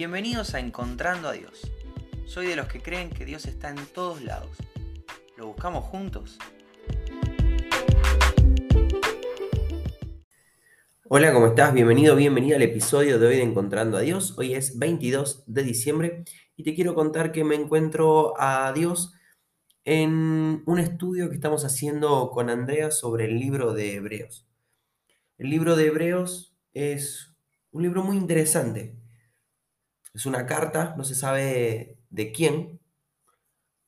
Bienvenidos a Encontrando a Dios. Soy de los que creen que Dios está en todos lados. ¿Lo buscamos juntos? Hola, ¿cómo estás? Bienvenido, bienvenida al episodio de hoy de Encontrando a Dios. Hoy es 22 de diciembre y te quiero contar que me encuentro a Dios en un estudio que estamos haciendo con Andrea sobre el libro de Hebreos. El libro de Hebreos es un libro muy interesante. Es una carta, no se sabe de quién,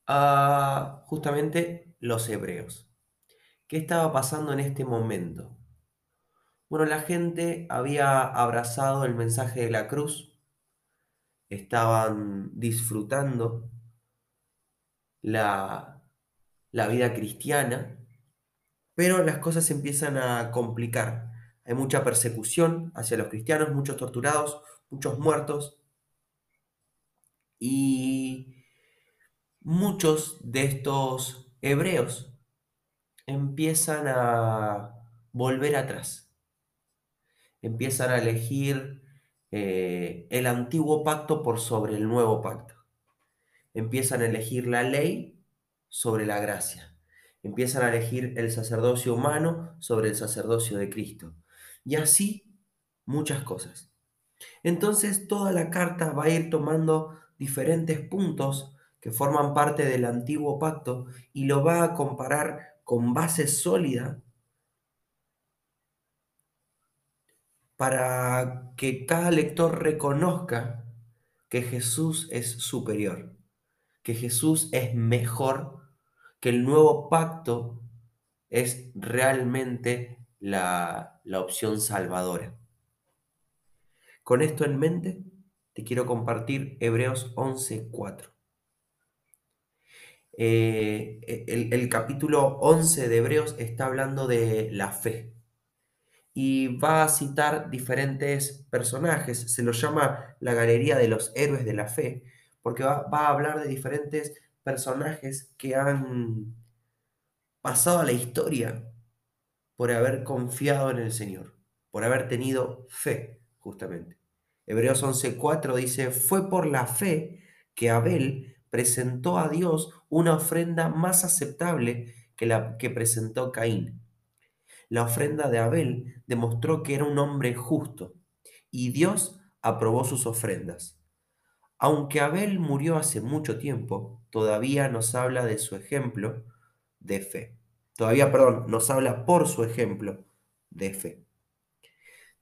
a justamente los hebreos. ¿Qué estaba pasando en este momento? Bueno, la gente había abrazado el mensaje de la cruz, estaban disfrutando la, la vida cristiana, pero las cosas empiezan a complicar. Hay mucha persecución hacia los cristianos, muchos torturados, muchos muertos. Y muchos de estos hebreos empiezan a volver atrás. Empiezan a elegir eh, el antiguo pacto por sobre el nuevo pacto. Empiezan a elegir la ley sobre la gracia. Empiezan a elegir el sacerdocio humano sobre el sacerdocio de Cristo. Y así muchas cosas. Entonces toda la carta va a ir tomando diferentes puntos que forman parte del antiguo pacto y lo va a comparar con base sólida para que cada lector reconozca que Jesús es superior, que Jesús es mejor, que el nuevo pacto es realmente la, la opción salvadora. Con esto en mente, te quiero compartir Hebreos 11.4. Eh, el, capítulo 11 de Hebreos está hablando de la fe y va a citar diferentes personajes. Se lo llama la galería de los héroes de la fe, porque va, a hablar de diferentes personajes que han pasado a la historia por haber confiado en el Señor, por haber tenido fe, justamente. Hebreos 11:4 dice, fue por la fe que Abel presentó a Dios una ofrenda más aceptable que la que presentó Caín. La ofrenda de Abel demostró que era un hombre justo y Dios aprobó sus ofrendas. Aunque Abel murió hace mucho tiempo, todavía nos habla de su ejemplo de fe. Todavía, perdón, nos habla por su ejemplo de fe.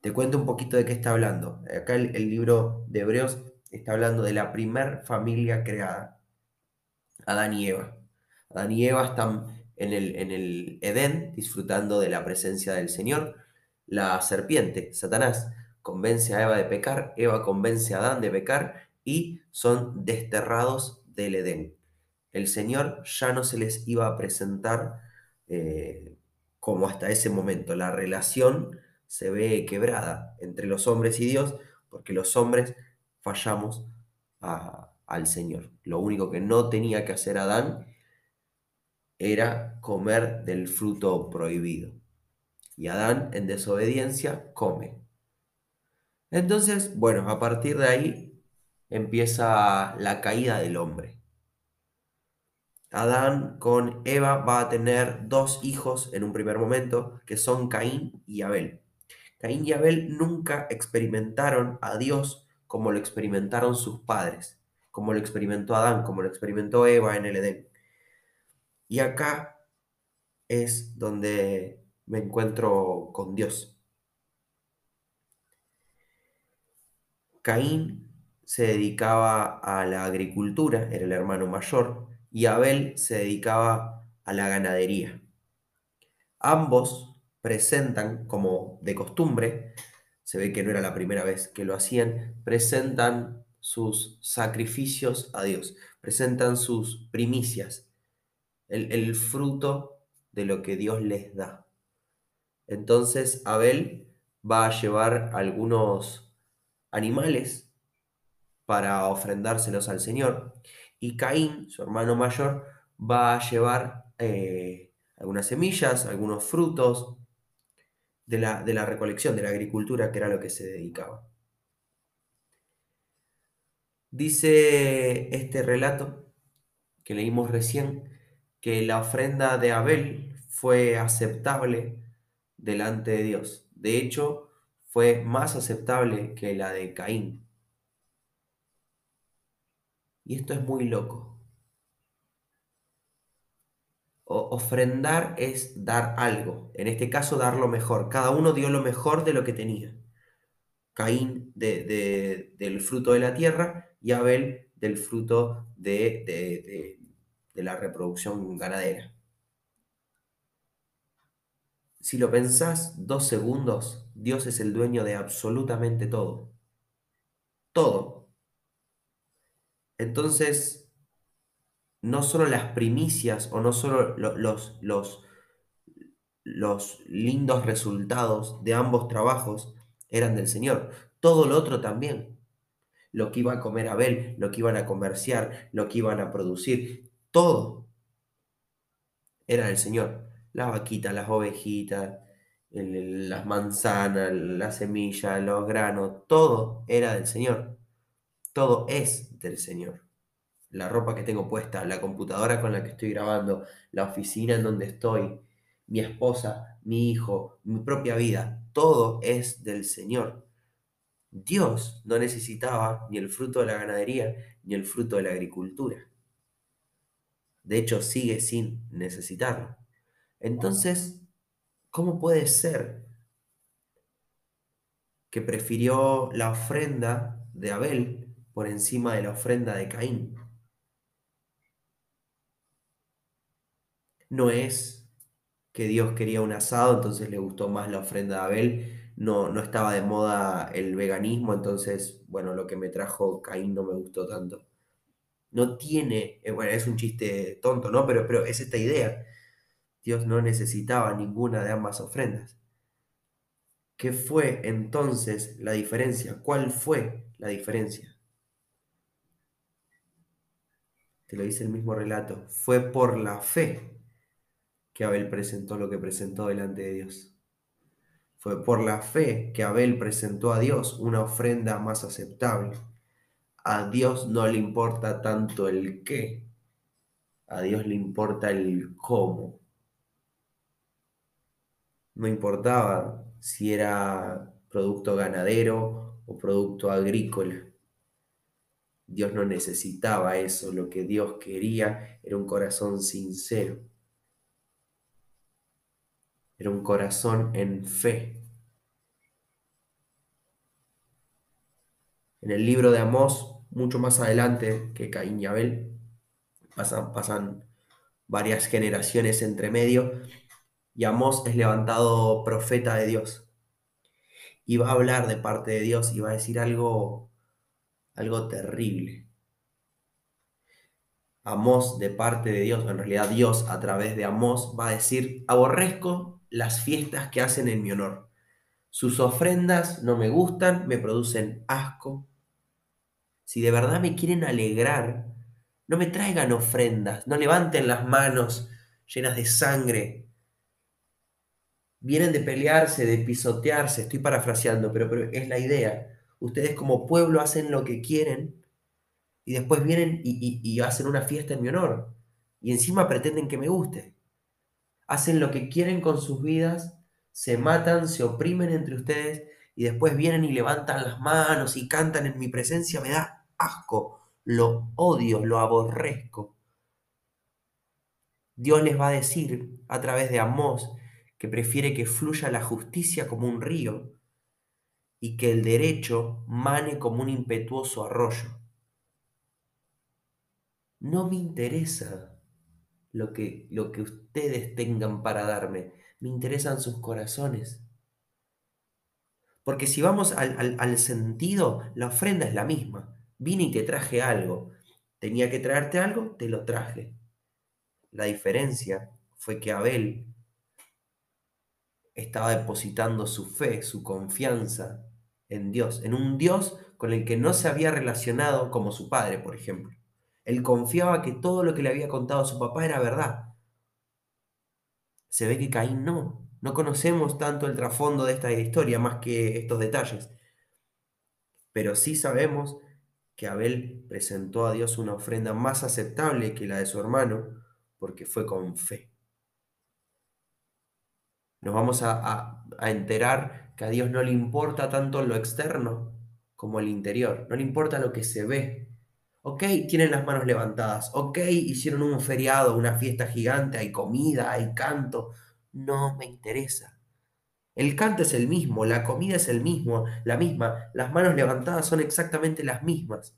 Te cuento un poquito de qué está hablando. Acá el, libro de Hebreos está hablando de la primer familia creada, Adán y Eva. Adán y Eva están en el, en el Edén disfrutando de la presencia del Señor. La serpiente, Satanás, convence a Eva de pecar, Eva convence a Adán de pecar y son desterrados del Edén. El Señor ya no se les iba a presentar eh, como hasta ese momento. La relación se ve quebrada entre los hombres y Dios, porque los hombres fallamos al Señor. Lo único que no tenía que hacer Adán era comer del fruto prohibido. Y Adán, en desobediencia, come. Entonces, bueno, a partir de ahí empieza la caída del hombre. Adán con Eva va a tener dos hijos en un primer momento, que son Caín y Abel. Caín y Abel nunca experimentaron a Dios como lo experimentaron sus padres, como lo experimentó Adán, como lo experimentó Eva en el Edén. Y acá es donde me encuentro con Dios. Caín se dedicaba a la agricultura, era el hermano mayor, y Abel se dedicaba a la ganadería. Ambos presentan, como de costumbre, se ve que no era la primera vez que lo hacían, presentan sus sacrificios a Dios, presentan sus primicias, el, el fruto de lo que Dios les da. Entonces Abel va a llevar algunos animales para ofrendárselos al Señor y Caín, su hermano mayor, va a llevar eh, algunas semillas, algunos frutos, de la, de la recolección, de la agricultura, que era lo que se dedicaba. Dice este relato que leímos recién que la ofrenda de Abel fue aceptable delante de Dios. De hecho, fue más aceptable que la de Caín. Y esto es muy loco. Ofrendar es dar algo, en este caso dar lo mejor. Cada uno dio lo mejor de lo que tenía. Caín del fruto de la tierra y Abel del fruto de, de la reproducción ganadera. Si lo pensás dos segundos, Dios es el dueño de absolutamente todo. Todo. Entonces, no solo las primicias o no solo los, los, los lindos resultados de ambos trabajos eran del Señor, todo lo otro también. Lo que iba a comer Abel, lo que iban a comerciar, lo que iban a producir, todo era del Señor. Las vaquitas, las ovejitas, las manzanas, las semillas, los granos, todo era del Señor. Todo es del Señor. La ropa que tengo puesta, la computadora con la que estoy grabando, la oficina en donde estoy, mi esposa, mi hijo, mi propia vida, todo es del Señor. Dios no necesitaba ni el fruto de la ganadería ni el fruto de la agricultura. De hecho, sigue sin necesitarlo. Entonces, ¿cómo puede ser que prefirió la ofrenda de Abel por encima de la ofrenda de Caín? No es que Dios quería un asado, entonces le gustó más la ofrenda de Abel. No, no estaba de moda el veganismo, entonces, bueno, lo que me trajo Caín no me gustó tanto. No tiene, eh, bueno, es un chiste tonto, ¿no? Pero, pero es esta idea. Dios no necesitaba ninguna de ambas ofrendas. ¿Qué fue entonces la diferencia? ¿Cuál fue la diferencia? Te lo dice el mismo relato. Fue por la fe que Abel presentó lo que presentó delante de Dios. Fue por la fe que Abel presentó a Dios una ofrenda más aceptable. A Dios no le importa tanto el qué, a Dios le importa el cómo. No importaba si era producto ganadero o producto agrícola. Dios no necesitaba eso, lo que Dios quería era un corazón sincero. Era un corazón en fe. En el libro de Amós, mucho más adelante que Caín y Abel, pasan, pasan varias generaciones entre medio, y Amós es levantado profeta de Dios. Y va a hablar de parte de Dios y va a decir algo, algo terrible. Amós de parte de Dios, en realidad Dios a través de Amós va a decir, aborrezco las fiestas que hacen en mi honor. Sus ofrendas no me gustan, me producen asco, si de verdad me quieren alegrar, no me traigan ofrendas, no levanten las manos llenas de sangre. Vienen de pelearse, de pisotearse, estoy parafraseando, pero, es la idea. Ustedes como pueblo hacen lo que quieren y después vienen y hacen una fiesta en mi honor. Y encima pretenden que me guste. Hacen lo que quieren con sus vidas, se matan, se oprimen entre ustedes y después vienen y levantan las manos y cantan en mi presencia. Me da asco, lo odio, lo aborrezco. Dios les va a decir a través de Amós que prefiere que fluya la justicia como un río y que el derecho mane como un impetuoso arroyo. No me interesa lo que, lo que ustedes tengan para darme, me interesan sus corazones. Porque si vamos al, al sentido, la ofrenda es la misma. Vine y te traje algo. Tenía que traerte algo, te lo traje. La diferencia fue que Abel estaba depositando su fe, su confianza en Dios, en un Dios con el que no se había relacionado como su padre, por ejemplo. Él confiaba que todo lo que le había contado su papá era verdad. Se ve que Caín no. No conocemos tanto el trasfondo de esta historia más que estos detalles. Pero sí sabemos que Abel presentó a Dios una ofrenda más aceptable que la de su hermano porque fue con fe. Nos vamos a, enterar que a Dios no le importa tanto lo externo como el interior, no le importa lo que se ve. Ok, tienen las manos levantadas, ok, hicieron un feriado, una fiesta gigante, hay comida, hay canto, no me interesa. El canto es el mismo, la comida es el mismo, la misma, las manos levantadas son exactamente las mismas.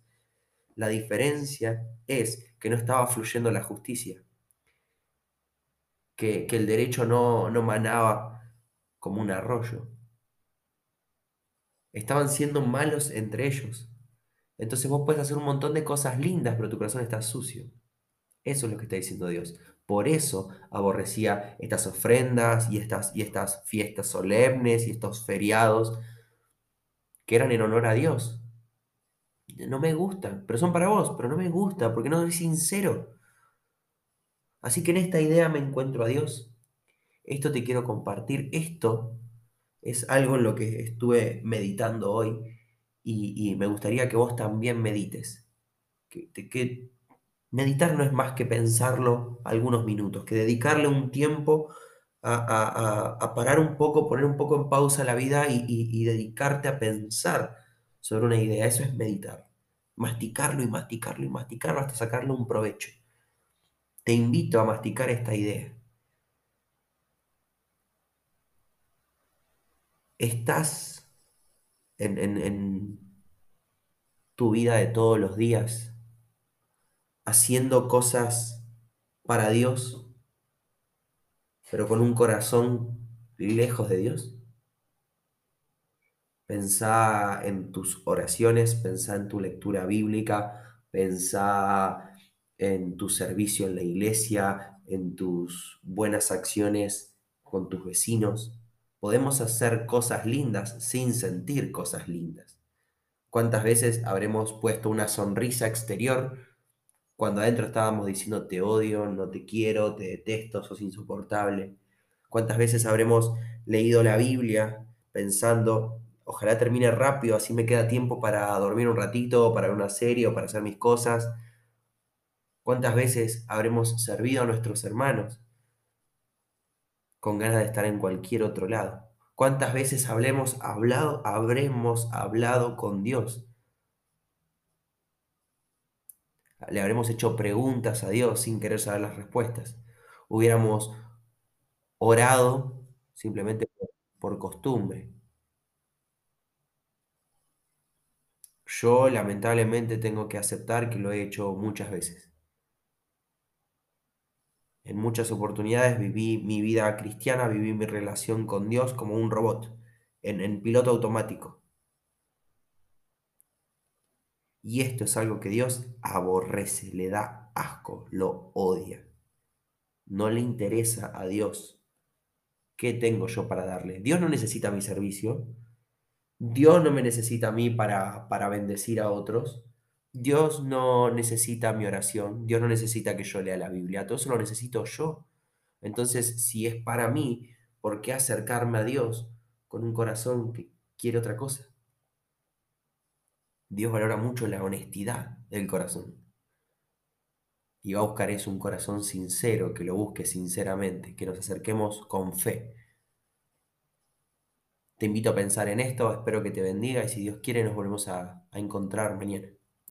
La diferencia es que no estaba fluyendo la justicia, que, el derecho no, no manaba como un arroyo. Estaban siendo malos entre ellos. Entonces vos puedes hacer un montón de cosas lindas, pero tu corazón está sucio. Eso es lo que está diciendo Dios. Por eso aborrecía estas ofrendas y estas, y estas fiestas solemnes y estos feriados que eran en honor a Dios. No me gustan, pero son para vos, pero no me gusta porque no es sincero. Así que en esta idea me encuentro a Dios. Esto te quiero compartir. Esto es algo en lo que estuve meditando hoy y, me gustaría que vos también medites. Que, meditar no es más que pensarlo algunos minutos, que dedicarle un tiempo a, parar un poco, poner un poco en pausa la vida y, dedicarte a pensar sobre una idea. Eso es meditar. Masticarlo y masticarlo y masticarlo hasta sacarle un provecho. Te invito a masticar esta idea. Estás en tu vida de todos los días haciendo cosas para Dios, pero con un corazón lejos de Dios? Pensá en tus oraciones, pensá en tu lectura bíblica, pensá en tu servicio en la iglesia, en tus buenas acciones con tus vecinos. Podemos hacer cosas lindas sin sentir cosas lindas. ¿Cuántas veces habremos puesto una sonrisa exterior cuando adentro estábamos diciendo te odio, no te quiero, te detesto, sos insoportable. ¿Cuántas veces habremos leído la Biblia pensando, ojalá termine rápido, así me queda tiempo para dormir un ratito, para una serie o para hacer mis cosas? ¿Cuántas veces habremos servido a nuestros hermanos con ganas de estar en cualquier otro lado? ¿Cuántas veces hablemos, hablado, habremos hablado con Dios le habremos hecho preguntas a Dios sin querer saber las respuestas. Hubiéramos orado simplemente por costumbre. Yo lamentablemente tengo que aceptar que lo he hecho muchas veces. En muchas oportunidades viví mi vida cristiana, viví mi relación con Dios como un robot, en, piloto automático. Y esto es algo que Dios aborrece, le da asco, lo odia. No le interesa a Dios. ¿Qué tengo yo para darle? Dios no necesita mi servicio. Dios no me necesita a mí para bendecir a otros. Dios no necesita mi oración. Dios no necesita que yo lea la Biblia. Todo eso lo necesito yo. Entonces, si es para mí, ¿por qué acercarme a Dios con un corazón que quiere otra cosa? Dios valora mucho la honestidad del corazón. Y va a buscar eso, un corazón sincero, que lo busque sinceramente, que nos acerquemos con fe. Te invito a pensar en esto, espero que te bendiga y si Dios quiere nos volvemos a, a encontrar mañana.